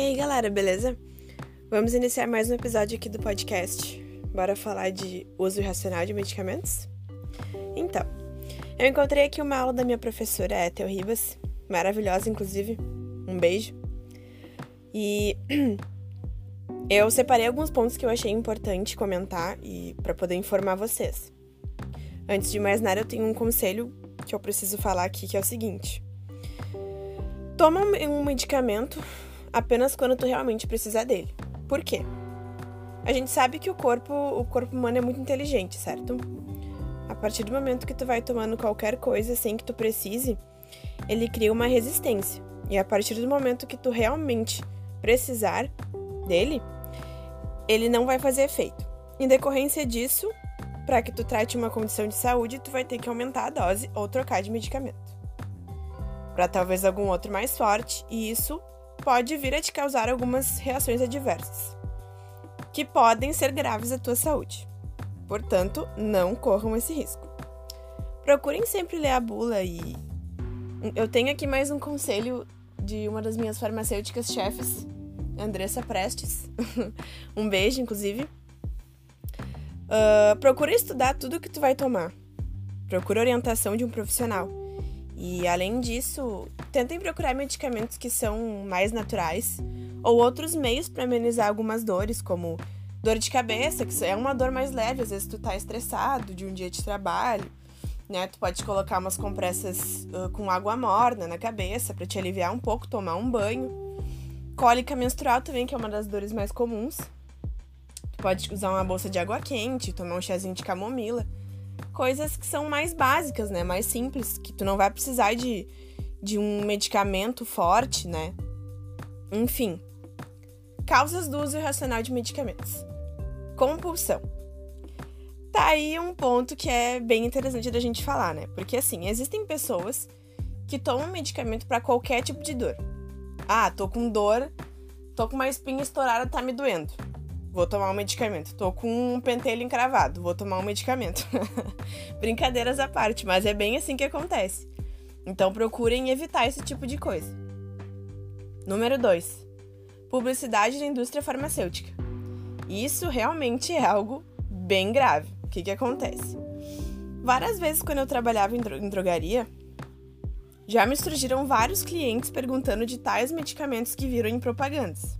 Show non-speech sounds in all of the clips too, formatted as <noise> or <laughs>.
aí, galera, beleza? Vamos iniciar mais um episódio aqui do podcast. Bora falar de uso irracional de medicamentos? Então, eu encontrei aqui uma aula da minha professora Ethel Ribas, maravilhosa, inclusive. Um beijo. E <clears throat> eu separei alguns pontos que eu achei importante comentar e para poder informar vocês. Antes de mais nada, eu tenho um conselho que eu preciso falar aqui, que é o seguinte: toma um medicamento apenas quando tu realmente precisar dele. Por quê? A gente sabe que o corpo, o corpo humano é muito inteligente, certo? A partir do momento que tu vai tomando qualquer coisa sem que tu precise, ele cria uma resistência. E a partir do momento que tu realmente precisar dele, ele não vai fazer efeito. Em decorrência disso, para que tu trate uma condição de saúde, tu vai ter que aumentar a dose ou trocar de medicamento. Para talvez algum outro mais forte, e isso pode vir a te causar algumas reações adversas, que podem ser graves à tua saúde. Portanto, não corram esse risco. Procurem sempre ler a bula e. Eu tenho aqui mais um conselho de uma das minhas farmacêuticas chefes, Andressa Prestes. <laughs> um beijo, inclusive. Uh, procura estudar tudo que tu vai tomar. Procura orientação de um profissional. E além disso, tentem procurar medicamentos que são mais naturais ou outros meios para amenizar algumas dores, como dor de cabeça, que é uma dor mais leve, às vezes tu tá estressado de um dia de trabalho, né? Tu pode colocar umas compressas uh, com água morna na cabeça para te aliviar um pouco, tomar um banho. Cólica menstrual também, que é uma das dores mais comuns. Tu pode usar uma bolsa de água quente, tomar um chazinho de camomila coisas que são mais básicas, né? Mais simples, que tu não vai precisar de, de um medicamento forte, né? Enfim. Causas do uso irracional de medicamentos. Compulsão. Tá aí um ponto que é bem interessante da gente falar, né? Porque assim, existem pessoas que tomam medicamento para qualquer tipo de dor. Ah, tô com dor, tô com uma espinha estourada, tá me doendo vou tomar um medicamento. Tô com um pentelho encravado, vou tomar um medicamento. <laughs> Brincadeiras à parte, mas é bem assim que acontece. Então procurem evitar esse tipo de coisa. Número 2. Publicidade na indústria farmacêutica. Isso realmente é algo bem grave. O que, que acontece? Várias vezes, quando eu trabalhava em, em drogaria, já me surgiram vários clientes perguntando de tais medicamentos que viram em propagandas.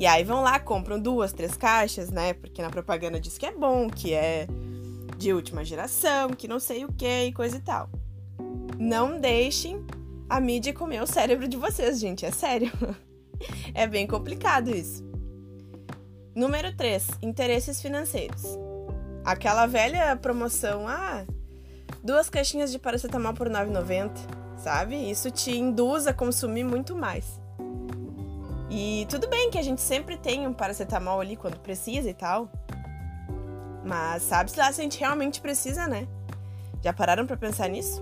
E aí vão lá, compram duas, três caixas, né? Porque na propaganda diz que é bom, que é de última geração, que não sei o que e coisa e tal. Não deixem a mídia comer o cérebro de vocês, gente, é sério. <laughs> é bem complicado isso. Número 3, interesses financeiros. Aquela velha promoção, ah, duas caixinhas de paracetamol por 9,90, sabe? Isso te induz a consumir muito mais. E tudo bem que a gente sempre tem um paracetamol ali quando precisa e tal. Mas sabe-se lá se a gente realmente precisa, né? Já pararam para pensar nisso?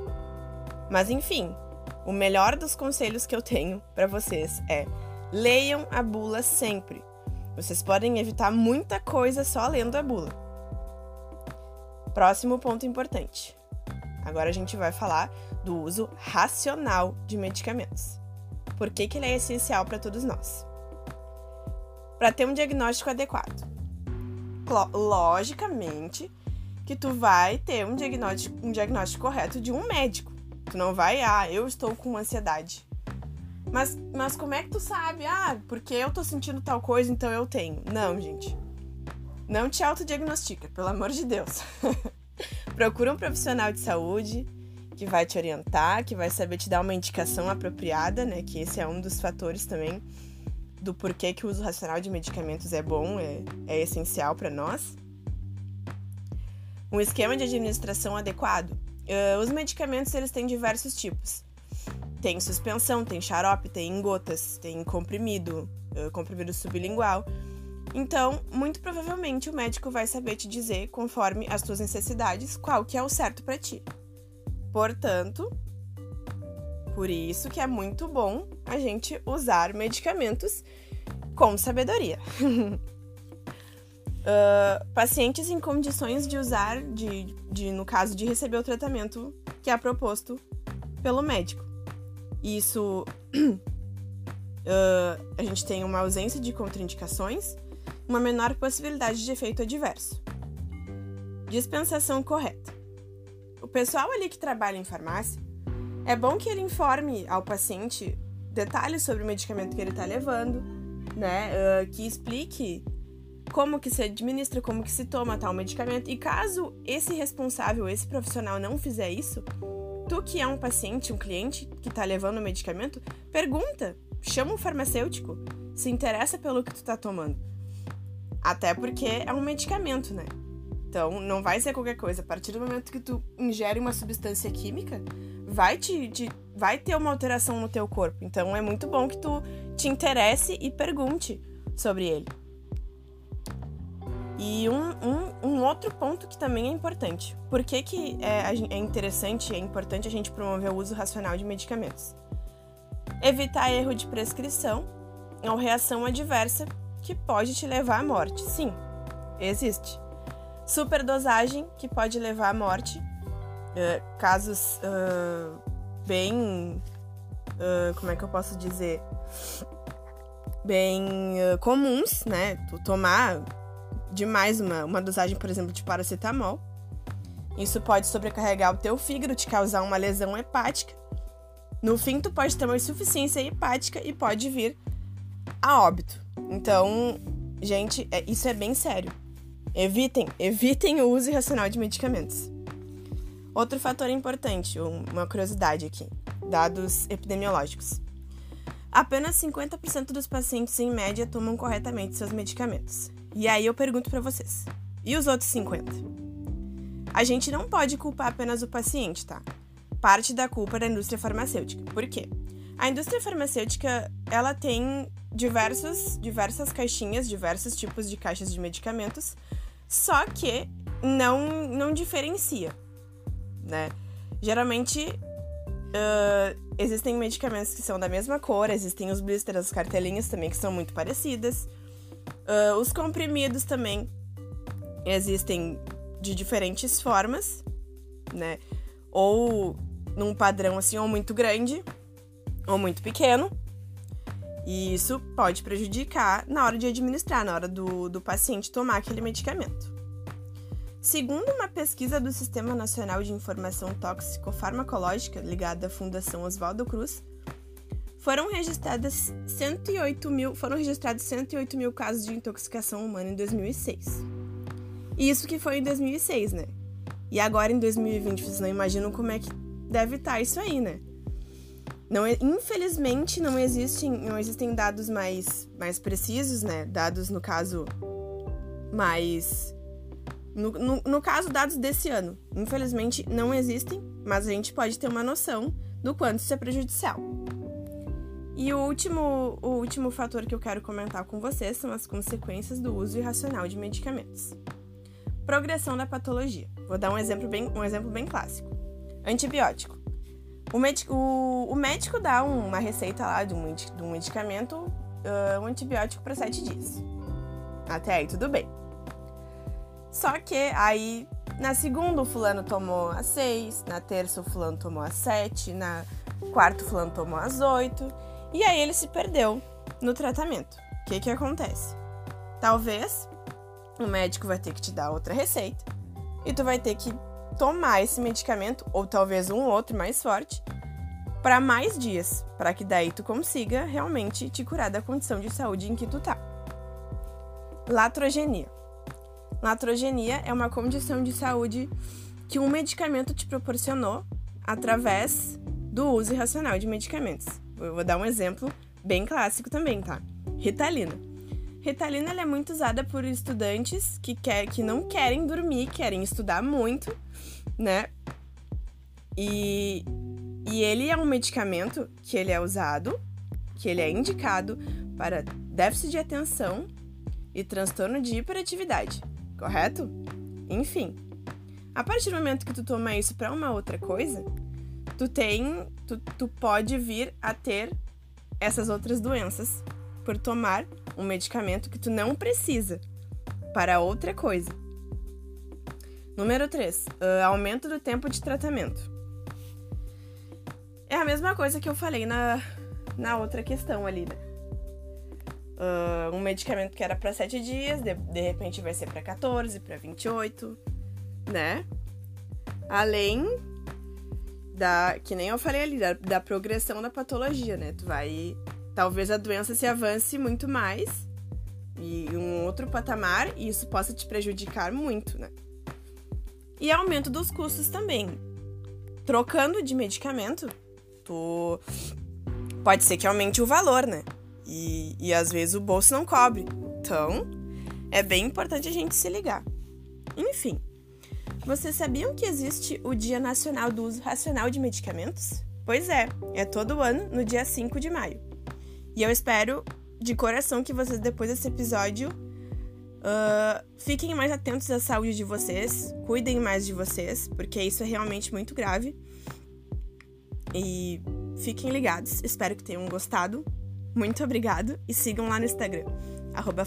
Mas enfim, o melhor dos conselhos que eu tenho para vocês é: leiam a bula sempre. Vocês podem evitar muita coisa só lendo a bula. Próximo ponto importante. Agora a gente vai falar do uso racional de medicamentos por que, que ele é essencial para todos nós. Para ter um diagnóstico adequado. Logicamente que tu vai ter um diagnóstico, um diagnóstico correto de um médico. Tu não vai, ah, eu estou com ansiedade. Mas, mas como é que tu sabe? Ah, porque eu tô sentindo tal coisa, então eu tenho. Não, gente. Não te autodiagnostica, pelo amor de Deus. <laughs> Procura um profissional de saúde, que vai te orientar, que vai saber te dar uma indicação apropriada, né? Que esse é um dos fatores também do porquê que o uso racional de medicamentos é bom, é, é essencial para nós. Um esquema de administração adequado. Uh, os medicamentos eles têm diversos tipos. Tem suspensão, tem xarope, tem gotas, tem comprimido, uh, comprimido sublingual. Então, muito provavelmente o médico vai saber te dizer, conforme as tuas necessidades, qual que é o certo para ti. Portanto, por isso que é muito bom a gente usar medicamentos com sabedoria. uh, <laughs> pacientes em condições de usar, de, de, no caso de receber o tratamento que é proposto pelo médico. Isso uh, <clears throat> a gente tem uma ausência de contraindicações, uma menor possibilidade de efeito adverso. Dispensação correta. O pessoal ali que trabalha em farmácia, é bom que ele informe ao paciente detalhes sobre o medicamento que ele está levando, né? Uh, que explique como que se administra, como que se toma tal medicamento. E caso esse responsável, esse profissional não fizer isso, tu que é um paciente, um cliente que está levando o medicamento, pergunta, chama um farmacêutico, se interessa pelo que tu está tomando. Até porque é um medicamento, né? Então, não vai ser qualquer coisa. A partir do momento que tu ingere uma substância química, vai te, te, vai ter uma alteração no teu corpo. Então, é muito bom que tu te interesse e pergunte sobre ele. E um, um, um outro ponto que também é importante. Por que, que é, é interessante é importante a gente promover o uso racional de medicamentos? Evitar erro de prescrição ou reação adversa que pode te levar à morte. Sim, existe. Superdosagem que pode levar à morte. Uh, casos uh, bem. Uh, como é que eu posso dizer? Bem comuns, né? Tu tomar demais uma, uma dosagem, por exemplo, de paracetamol. Isso pode sobrecarregar o teu fígado, te causar uma lesão hepática. No fim, tu pode ter uma insuficiência hepática e pode vir a óbito. Então, gente, é, isso é bem sério. Evitem, evitem o uso irracional de medicamentos. Outro fator importante, uma curiosidade aqui, dados epidemiológicos. Apenas 50% dos pacientes em média tomam corretamente seus medicamentos. E aí eu pergunto para vocês: e os outros 50? A gente não pode culpar apenas o paciente, tá? Parte da culpa é da indústria farmacêutica. Por quê? A indústria farmacêutica, ela tem diversos, diversas caixinhas, diversos tipos de caixas de medicamentos, só que não, não diferencia, né? Geralmente, uh, existem medicamentos que são da mesma cor, existem os blisters, as cartelinhas também que são muito parecidas. Uh, os comprimidos também existem de diferentes formas, né? Ou num padrão assim, ou muito grande, ou muito pequeno. E isso pode prejudicar na hora de administrar, na hora do, do paciente tomar aquele medicamento. Segundo uma pesquisa do Sistema Nacional de Informação Tóxico-Farmacológica, ligada à Fundação Oswaldo Cruz, foram registradas 108 mil, foram registrados 108 mil casos de intoxicação humana em 2006. Isso que foi em 2006, né? E agora em 2020, vocês não imaginam como é que deve estar tá isso aí, né? Não, infelizmente não existem, não existem dados mais, mais precisos, né? Dados no caso mais no, no, no, caso, dados desse ano. Infelizmente, não existem, mas a gente pode ter uma noção do quanto isso é prejudicial. E o último, o último fator que eu quero comentar com vocês são as consequências do uso irracional de medicamentos. Progressão da patologia. Vou dar um exemplo bem, um exemplo bem clássico. Antibiótico. O, médico, o, o médico dá uma receita lá de um, de um medicamento, uh, um antibiótico para sete dias. Até aí tudo bem. Só que aí na segunda o fulano tomou as seis, na terça o fulano tomou as sete, na quarta o fulano tomou as oito. E aí ele se perdeu no tratamento. O que que acontece? Talvez o médico vai ter que te dar outra receita e tu vai ter que tomar esse medicamento ou talvez um outro mais forte para mais dias, para que daí tu consiga realmente te curar da condição de saúde em que tu tá. Latrogenia. Latrogenia é uma condição de saúde que um medicamento te proporcionou através do uso irracional de medicamentos. Eu vou dar um exemplo bem clássico também, tá? Ritalina. Ritalina é muito usada por estudantes que, quer, que não querem dormir, querem estudar muito, né? E, e ele é um medicamento que ele é usado, que ele é indicado para déficit de atenção e transtorno de hiperatividade, correto? Enfim, a partir do momento que tu toma isso para uma outra coisa, tu tem, tu, tu pode vir a ter essas outras doenças por tomar um medicamento que tu não precisa para outra coisa. Número 3, uh, aumento do tempo de tratamento. É a mesma coisa que eu falei na, na outra questão ali, né? Uh, um medicamento que era para 7 dias, de, de repente vai ser para 14, para 28, né? Além da, que nem eu falei ali, da, da progressão da patologia, né? Tu vai. Talvez a doença se avance muito mais e um outro patamar e isso possa te prejudicar muito, né? E aumento dos custos também. Trocando de medicamento, tu pode ser que aumente o valor, né? E, e às vezes o bolso não cobre. Então, é bem importante a gente se ligar. Enfim, vocês sabiam que existe o Dia Nacional do Uso Racional de Medicamentos? Pois é, é todo ano no dia 5 de maio. E eu espero de coração que vocês, depois desse episódio, uh, fiquem mais atentos à saúde de vocês, cuidem mais de vocês, porque isso é realmente muito grave. E fiquem ligados, espero que tenham gostado. Muito obrigado e sigam lá no Instagram, arroba